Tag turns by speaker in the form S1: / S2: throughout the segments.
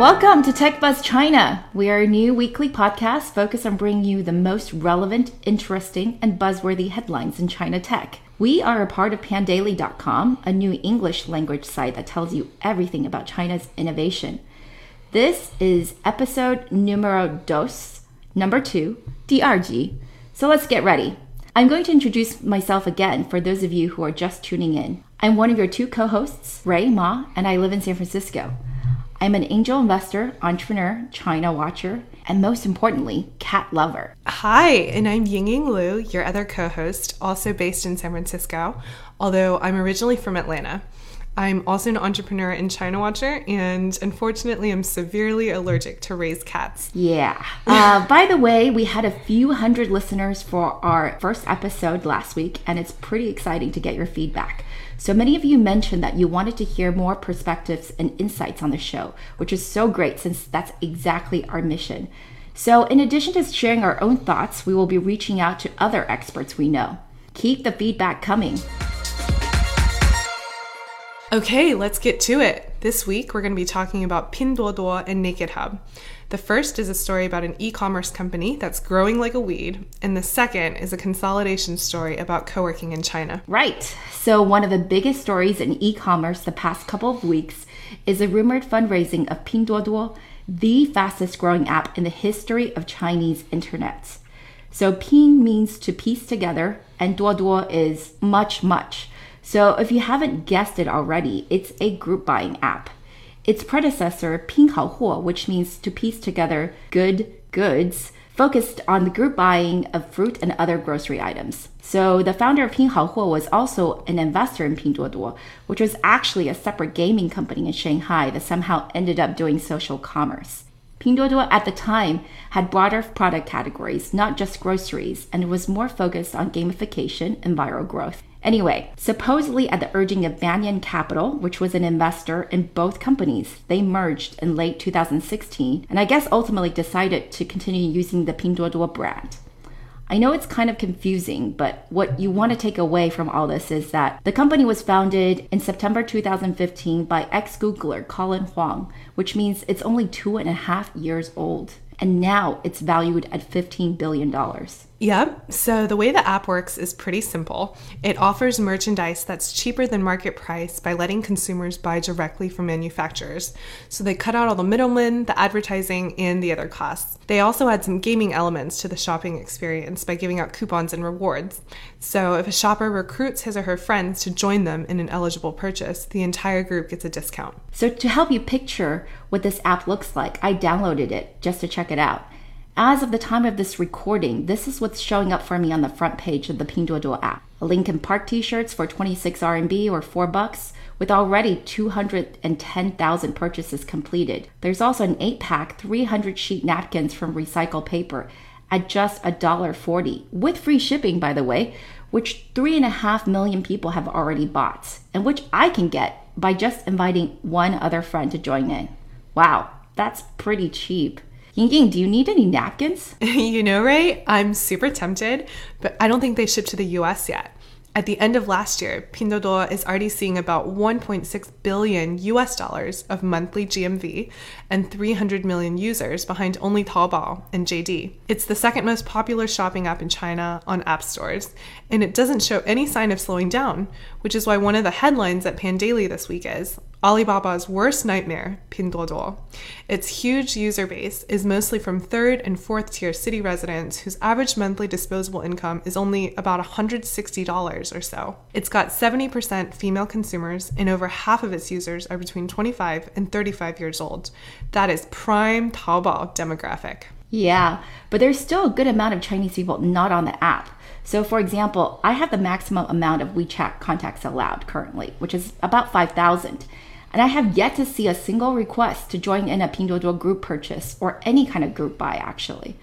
S1: Welcome to Tech Buzz China. We are a new weekly podcast focused on bringing you the most relevant, interesting, and buzzworthy headlines in China tech. We are a part of pandaily.com, a new English language site that tells you everything about China's innovation. This is episode numero dos, number two, DRG. So let's get ready. I'm going to introduce myself again for those of you who are just tuning in. I'm one of your two co hosts, Rui Ma, and I live in San Francisco. I'm an angel investor, entrepreneur, China watcher, and most importantly, cat lover.
S2: Hi, and I'm Yingying Liu, your other co host, also based in San Francisco, although I'm originally from Atlanta. I'm also an entrepreneur and China watcher, and unfortunately, I'm severely allergic to raised cats.
S1: Yeah. Uh, by the way, we had a few hundred listeners for our first episode last week, and it's pretty exciting to get your feedback. So many of you mentioned that you wanted to hear more perspectives and insights on the show, which is so great since that's exactly our mission. So, in addition to sharing our own thoughts, we will be reaching out to other experts we know. Keep the feedback coming.
S2: Okay, let's get to it. This week, we're going to be talking about Pinduoduo and Naked Hub. The first is a story about an e commerce company that's growing like a weed, and the second is a consolidation story about co working in China.
S1: Right. So, one of the biggest stories in e commerce the past couple of weeks is a rumored fundraising of Pinduoduo, the fastest growing app in the history of Chinese internet. So, Pin means to piece together, and Duoduo is much, much. So, if you haven't guessed it already, it's a group buying app. Its predecessor, Pinhaohuo, which means to piece together good goods, focused on the group buying of fruit and other grocery items. So the founder of Pinhaohuo was also an investor in Pinduoduo, which was actually a separate gaming company in Shanghai that somehow ended up doing social commerce. Pinduoduo at the time had broader product categories, not just groceries, and was more focused on gamification and viral growth. Anyway, supposedly at the urging of Banyan Capital, which was an investor in both companies, they merged in late 2016 and I guess ultimately decided to continue using the Pinduoduo brand. I know it's kind of confusing, but what you want to take away from all this is that the company was founded in September 2015 by ex Googler Colin Huang, which means it's only two and a half years old. And now it's valued at $15 billion.
S2: Yep. So the way the app works is pretty simple. It offers merchandise that's cheaper than market price by letting consumers buy directly from manufacturers. So they cut out all the middlemen, the advertising, and the other costs. They also add some gaming elements to the shopping experience by giving out coupons and rewards. So if a shopper recruits his or her friends to join them in an eligible purchase, the entire group gets a discount.
S1: So to help you picture what this app looks like, I downloaded it just to check it out. As of the time of this recording, this is what's showing up for me on the front page of the Pinduoduo app. A Linkin Park t-shirts for 26 RMB or 4 bucks with already 210,000 purchases completed. There's also an 8-pack 300 sheet napkins from recycled paper at just $1.40 with free shipping by the way, which 3.5 million people have already bought and which I can get by just inviting one other friend to join in. Wow, that's pretty cheap. Ying Ying, do you need any napkins?
S2: you know, Rui, I'm super tempted, but I don't think they ship to the US yet. At the end of last year, Pinduoduo is already seeing about 1.6 billion US dollars of monthly GMV and 300 million users behind only Taobao and JD. It's the second most popular shopping app in China on app stores, and it doesn't show any sign of slowing down, which is why one of the headlines at Pandaily this week is Alibaba's worst nightmare, Pinduoduo. Its huge user base is mostly from third and fourth tier city residents whose average monthly disposable income is only about $160 or so. It's got 70% female consumers, and over half of its users are between 25 and 35 years old. That is prime Taobao demographic.
S1: Yeah, but there's still a good amount of Chinese people not on the app. So, for example, I have the maximum amount of WeChat contacts allowed currently, which is about 5,000. And I have yet to see a single request to join in a Pinduoduo group purchase or any kind of group buy, actually.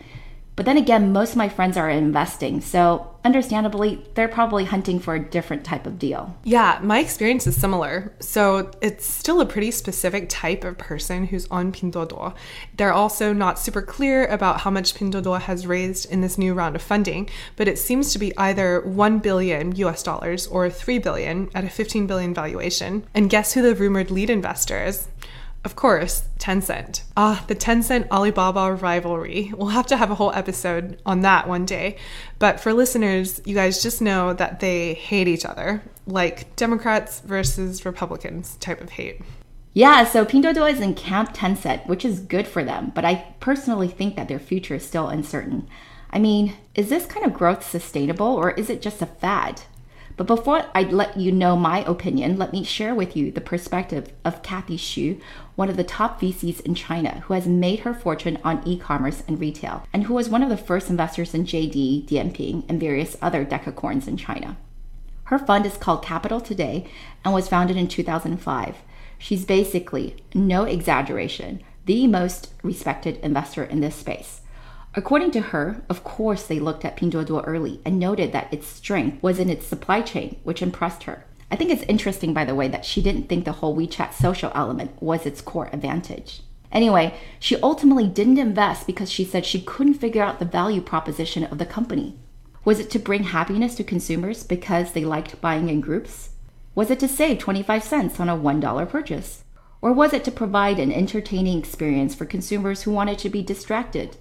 S1: But then again, most of my friends are investing, so understandably, they're probably hunting for a different type of deal.
S2: Yeah, my experience is similar. So it's still a pretty specific type of person who's on Pinduoduo. They're also not super clear about how much Pinduoduo has raised in this new round of funding, but it seems to be either 1 billion US dollars or 3 billion at a 15 billion valuation. And guess who the rumored lead investor is? Of course, Tencent. Ah, the Tencent Alibaba rivalry. We'll have to have a whole episode on that one day. But for listeners, you guys just know that they hate each other, like Democrats versus Republicans type of hate.
S1: Yeah, so Pinduoduo is in Camp Tencent, which is good for them, but I personally think that their future is still uncertain. I mean, is this kind of growth sustainable or is it just a fad? But before I let you know my opinion, let me share with you the perspective of Kathy Xu, one of the top VCs in China, who has made her fortune on e commerce and retail, and who was one of the first investors in JD, Dianping, and various other decacorns in China. Her fund is called Capital Today and was founded in 2005. She's basically, no exaggeration, the most respected investor in this space. According to her, of course, they looked at Pinduoduo early and noted that its strength was in its supply chain, which impressed her. I think it's interesting, by the way, that she didn't think the whole WeChat social element was its core advantage. Anyway, she ultimately didn't invest because she said she couldn't figure out the value proposition of the company. Was it to bring happiness to consumers because they liked buying in groups? Was it to save 25 cents on a $1 purchase? Or was it to provide an entertaining experience for consumers who wanted to be distracted?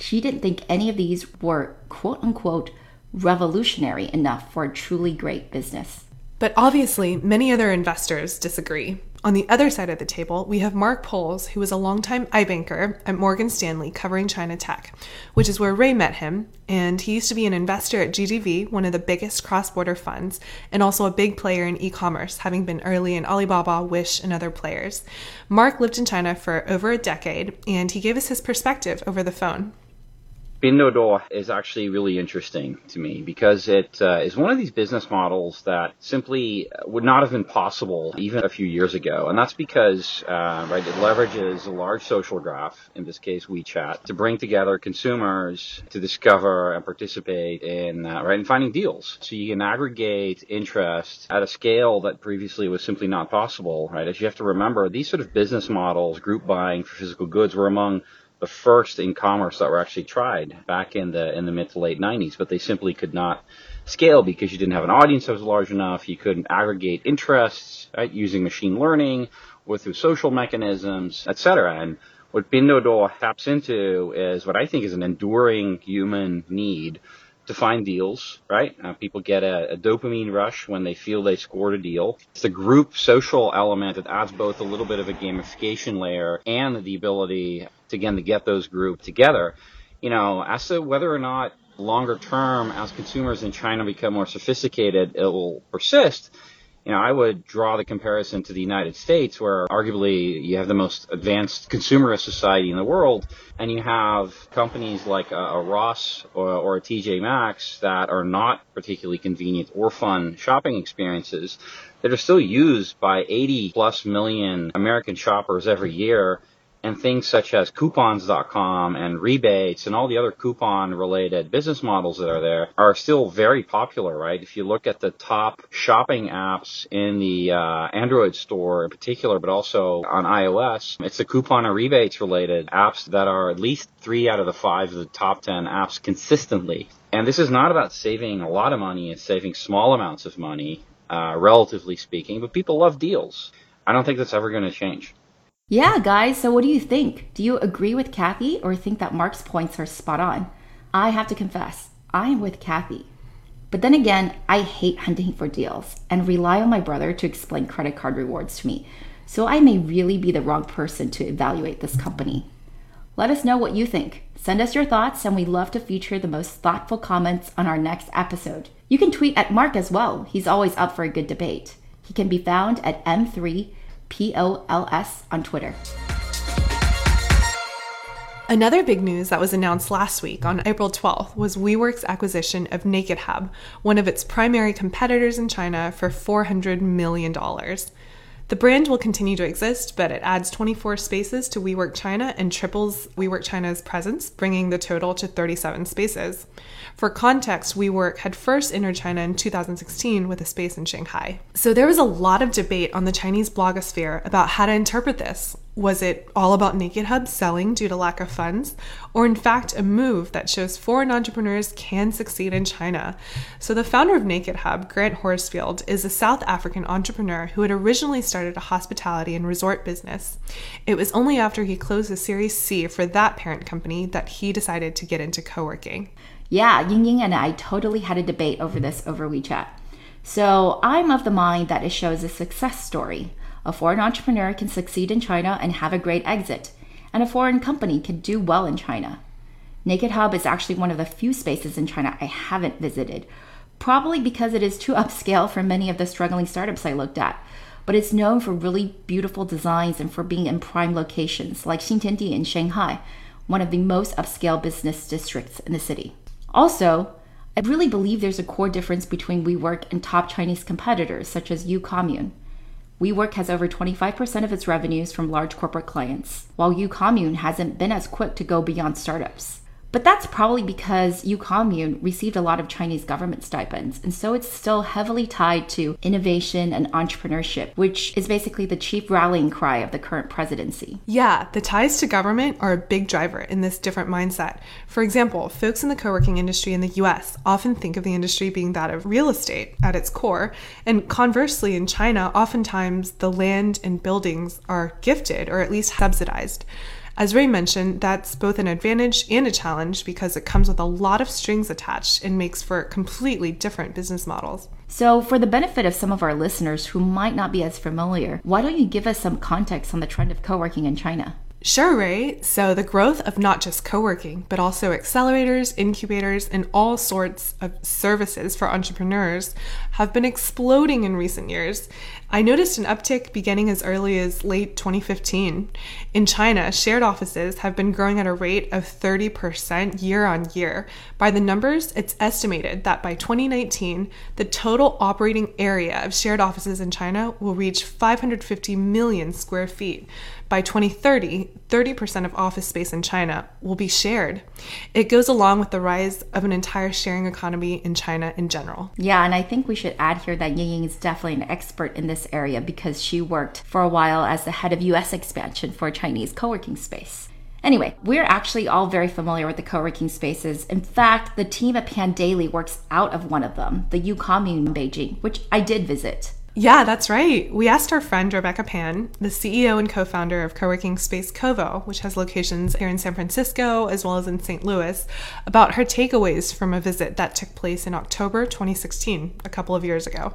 S1: She didn't think any of these were quote unquote revolutionary enough for a truly great business.
S2: But obviously, many other investors disagree. On the other side of the table, we have Mark Pohls, who was a longtime iBanker at Morgan Stanley covering China tech, which is where Rui met him. And he used to be an investor at GGV, one of the biggest cross border funds, and also a big player in e commerce, having been early in Alibaba, Wish, and other players. Mark lived in China for over a decade, and he gave us his perspective over the phone.
S3: Pinduoduo is actually really interesting to me because it uh, is one of these business models that simply would not have been possible even a few years ago. And that's because, uh, right, it leverages a large social graph, in this case WeChat, to bring together consumers to discover and participate in, uh, right, in finding deals. So you can aggregate interest at a scale that previously was simply not possible, right? As you have to remember, these sort of business models, group buying for physical goods, were among the first in commerce that were actually tried back in the in the mid to late 90s, but they simply could not scale because you didn't have an audience that was large enough. You couldn't aggregate interests right, using machine learning or through social mechanisms, etc. And what Pinduoduo taps into is what I think is an enduring human need to find deals, right? Uh, people get a, a, dopamine rush when they feel they scored a deal. It's the group social element that adds both a little bit of a gamification layer and the ability to, again, to get those groups together. You know, as to whether or not longer term, as consumers in China become more sophisticated, it will persist you know, I would draw the comparison to the United States, where arguably you have the most advanced consumerist society in the world, and you have companies like a, a Ross or, or, a TJ Maxx that are not particularly convenient or fun shopping experiences that are still used by 80 plus million American shoppers every year and things such as coupons.com and rebates and all the other coupon related business models that are there are still very popular, right? If you look at the top shopping apps in the uh, Android store in particular, but also on iOS, it's the coupon and rebates related apps that are at least three out of the five of the top 10 apps consistently. And this is not about saving a lot of money, it's saving small amounts of money, uh, relatively speaking, but people love deals. I don't think that's ever going to change.
S1: Yeah, guys, so what do you think? Do you agree with Kathy or think that Mark's points are spot on? I have to confess, I am with Kathy. But then again, I hate hunting for deals and rely on my brother to explain credit card rewards to me, so I may really be the wrong person to evaluate this company. Let us know what you think. Send us your thoughts, and we love to feature the most thoughtful comments on our next episode. You can tweet at Mark as well, he's always up for a good debate. He can be found at M3 P O L S on Twitter.
S2: Another big news that was announced last week on April 12th was WeWork's acquisition of NakedHub, one of its primary competitors in China, for $400 million. The brand will continue to exist, but it adds 24 spaces to WeWork China and triples WeWork China's presence, bringing the total to 37 spaces. For context, WeWork had first entered China in 2016 with a space in Shanghai. So there was a lot of debate on the Chinese blogosphere about how to interpret this. Was it all about Naked Hub selling due to lack of funds? Or, in fact, a move that shows foreign entrepreneurs can succeed in China? So, the founder of Naked Hub, Grant Horsfield, is a South African entrepreneur who had originally started a hospitality and resort business. It was only after he closed the Series C for that parent company that he decided to get into co working.
S1: Yeah, Ying Ying and I totally had a debate over this over WeChat. So, I'm of the mind that it shows a success story a foreign entrepreneur can succeed in China and have a great exit, and a foreign company can do well in China. Naked Hub is actually one of the few spaces in China I haven't visited, probably because it is too upscale for many of the struggling startups I looked at. But it's known for really beautiful designs and for being in prime locations like Xintiandi in Shanghai, one of the most upscale business districts in the city. Also, I really believe there's a core difference between WeWork and top Chinese competitors such as UCommune. WeWork has over 25% of its revenues from large corporate clients, while UCommune hasn't been as quick to go beyond startups. But that's probably because UCommune received a lot of Chinese government stipends, and so it's still heavily tied to innovation and entrepreneurship, which is basically the chief rallying cry of the current presidency.
S2: Yeah, the ties to government are a big driver in this different mindset. For example, folks in the co working industry in the US often think of the industry being that of real estate at its core, and conversely, in China, oftentimes the land and buildings are gifted or at least subsidized. As Rui mentioned, that's both an advantage and a challenge because it comes with a lot of strings attached and makes for completely different business models.
S1: So, for the benefit of some of our listeners who might not be as familiar, why don't you give us some context on the trend of co working in China?
S2: Sure, Rui. So, the growth of not just co working, but also accelerators, incubators, and all sorts of services for entrepreneurs have been exploding in recent years. I noticed an uptick beginning as early as late 2015. In China, shared offices have been growing at a rate of 30% year on year. By the numbers, it's estimated that by 2019, the total operating area of shared offices in China will reach 550 million square feet. By 2030, 30% of office space in China will be shared. It goes along with the rise of an entire sharing economy in China in general.
S1: Yeah, and I think we should add here that Ying Ying is definitely an expert in this area because she worked for a while as the head of US expansion for Chinese co working space. Anyway, we're actually all very familiar with the co working spaces. In fact, the team at Pandaily works out of one of them, the UCommune in Beijing, which I did visit.
S2: Yeah, that's right. We asked our friend Rebecca Pan, the CEO and co founder of co working space Covo, which has locations here in San Francisco as well as in St. Louis, about her takeaways from a visit that took place in October 2016, a couple of years ago.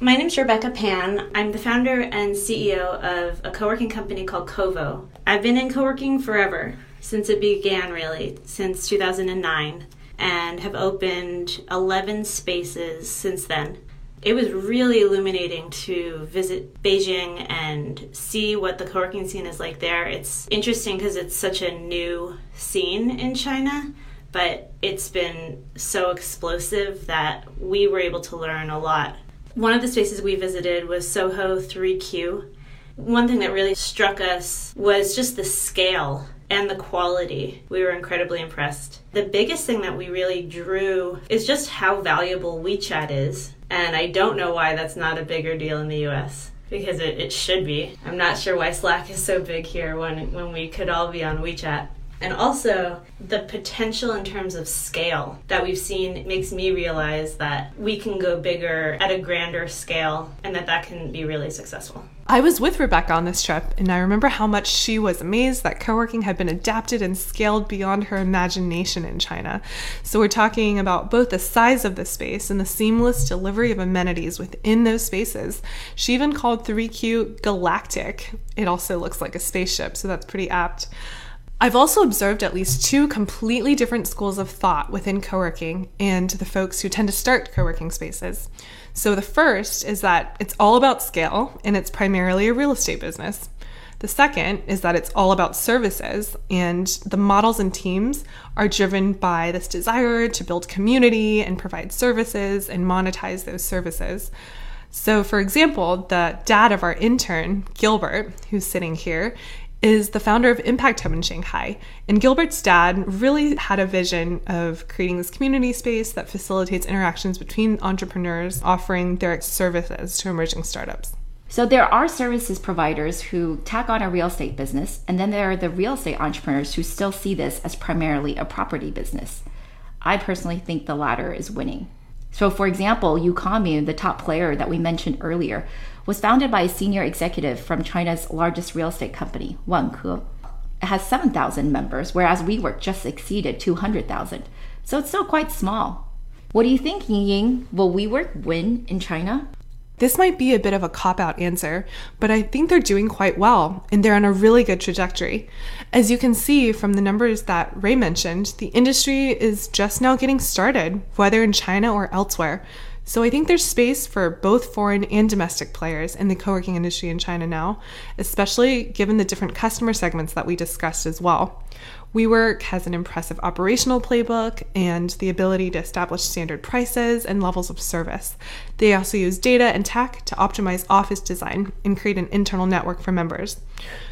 S4: My name is Rebecca Pan. I'm the founder and CEO of a co working company called Covo. I've been in co working forever, since it began, really, since 2009, and have opened 11 spaces since then it was really illuminating to visit Beijing and see what the co-working scene is like there. It's interesting because it's such a new scene in China, but it's been so explosive that we were able to learn a lot. One of the spaces we visited was Soho 3Q. One thing that really struck us was just the scale and the quality. We were incredibly impressed. The biggest thing that we really drew is just how valuable WeChat is and I don't know why that's not a bigger deal in the US because it, it should be. I'm not sure why Slack is so big here when, when we could all be on WeChat. And also, the potential in terms of scale that we've seen makes me realize that we can go bigger at a grander scale and that that can be really successful.
S2: I was with Rebecca on this trip, and I remember how much she was amazed that co working had been adapted and scaled beyond her imagination in China. So, we're talking about both the size of the space and the seamless delivery of amenities within those spaces. She even called 3Q galactic. It also looks like a spaceship, so that's pretty apt. I've also observed at least two completely different schools of thought within co working and the folks who tend to start co working spaces. So, the first is that it's all about scale and it's primarily a real estate business. The second is that it's all about services, and the models and teams are driven by this desire to build community and provide services and monetize those services. So, for example, the dad of our intern, Gilbert, who's sitting here, is the founder of Impact Hub in Shanghai. And Gilbert's dad really had a vision of creating this community space that facilitates interactions between entrepreneurs offering their services to emerging startups.
S1: So there are services providers who tack on a real estate business, and then there are the real estate entrepreneurs who still see this as primarily a property business. I personally think the latter is winning. So, for example, Ucommune, the top player that we mentioned earlier, was founded by a senior executive from China's largest real estate company, Wanke. It has 7,000 members, whereas WeWork just exceeded 200,000. So it's still quite small. What do you think, Ying? Will WeWork win in China?
S2: This might be a bit of a cop out answer, but I think they're doing quite well and they're on a really good trajectory. As you can see from the numbers that Rui mentioned, the industry is just now getting started, whether in China or elsewhere. So I think there's space for both foreign and domestic players in the co working industry in China now, especially given the different customer segments that we discussed as well. WeWork has an impressive operational playbook and the ability to establish standard prices and levels of service. They also use data and tech to optimize office design and create an internal network for members.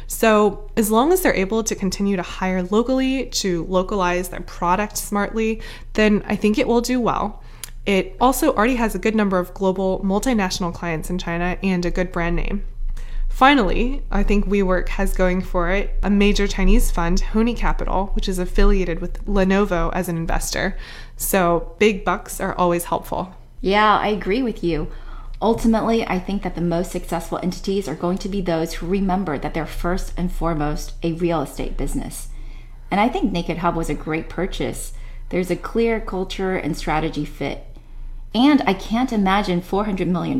S2: So, as long as they're able to continue to hire locally, to localize their product smartly, then I think it will do well. It also already has a good number of global multinational clients in China and a good brand name. Finally, I think WeWork has going for it a major Chinese fund, Hony Capital, which is affiliated with Lenovo as an investor. So big bucks are always helpful.
S1: Yeah, I agree with you. Ultimately, I think that the most successful entities are going to be those who remember that they're first and foremost a real estate business. And I think Naked Hub was a great purchase. There's a clear culture and strategy fit. And I can't imagine $400 million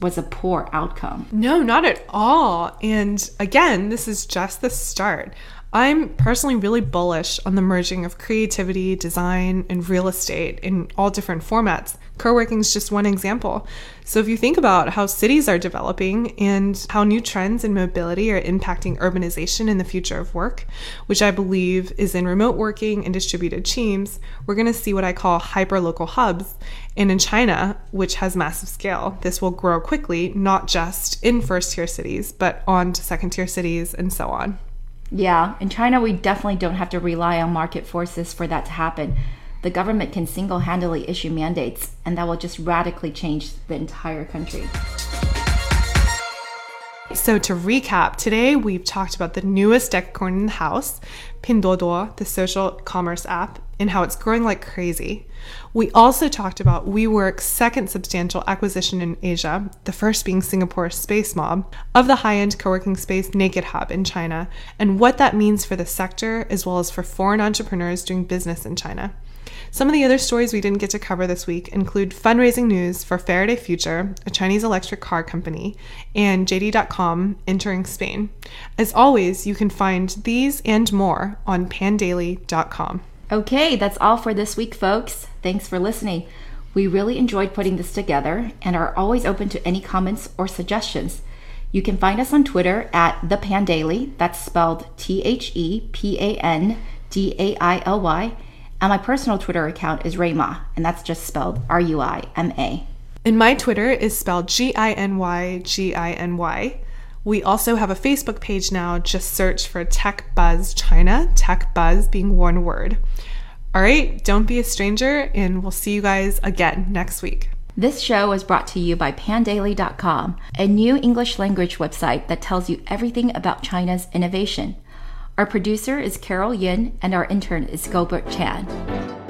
S1: was a poor outcome.
S2: No, not at all. And again, this is just the start. I'm personally really bullish on the merging of creativity, design, and real estate in all different formats. Co working is just one example. So, if you think about how cities are developing and how new trends in mobility are impacting urbanization in the future of work, which I believe is in remote working and distributed teams, we're going to see what I call hyper local hubs. And in China, which has massive scale, this will grow quickly, not just in first tier cities, but on to second tier cities and so on.
S1: Yeah, in China, we definitely don't have to rely on market forces for that to happen. The government can single handedly issue mandates, and that will just radically change the entire country.
S2: So, to recap, today we've talked about the newest decacorn in the house, Pinduoduo, the social commerce app, and how it's growing like crazy. We also talked about WeWork's second substantial acquisition in Asia, the first being Singapore's Space Mob, of the high end co working space Naked Hub in China, and what that means for the sector as well as for foreign entrepreneurs doing business in China. Some of the other stories we didn't get to cover this week include fundraising news for Faraday Future, a Chinese electric car company, and JD.com entering Spain. As always, you can find these and more on pandaily.com.
S1: Okay, that's all for this week, folks. Thanks for listening. We really enjoyed putting this together and are always open to any comments or suggestions. You can find us on Twitter at The Pandaily, that's spelled T H E P A N D A I L Y, and my personal Twitter account is Rayma, and that's just spelled R U I M A.
S2: And my Twitter is spelled G I N Y G I N Y. We also have a Facebook page now. Just search for Tech Buzz China, Tech Buzz being one word. All right, don't be a stranger, and we'll see you guys again next week.
S1: This show is brought to you by pandaily.com, a new English language website that tells you everything about China's innovation. Our producer is Carol Yin, and our intern is Gilbert Chan.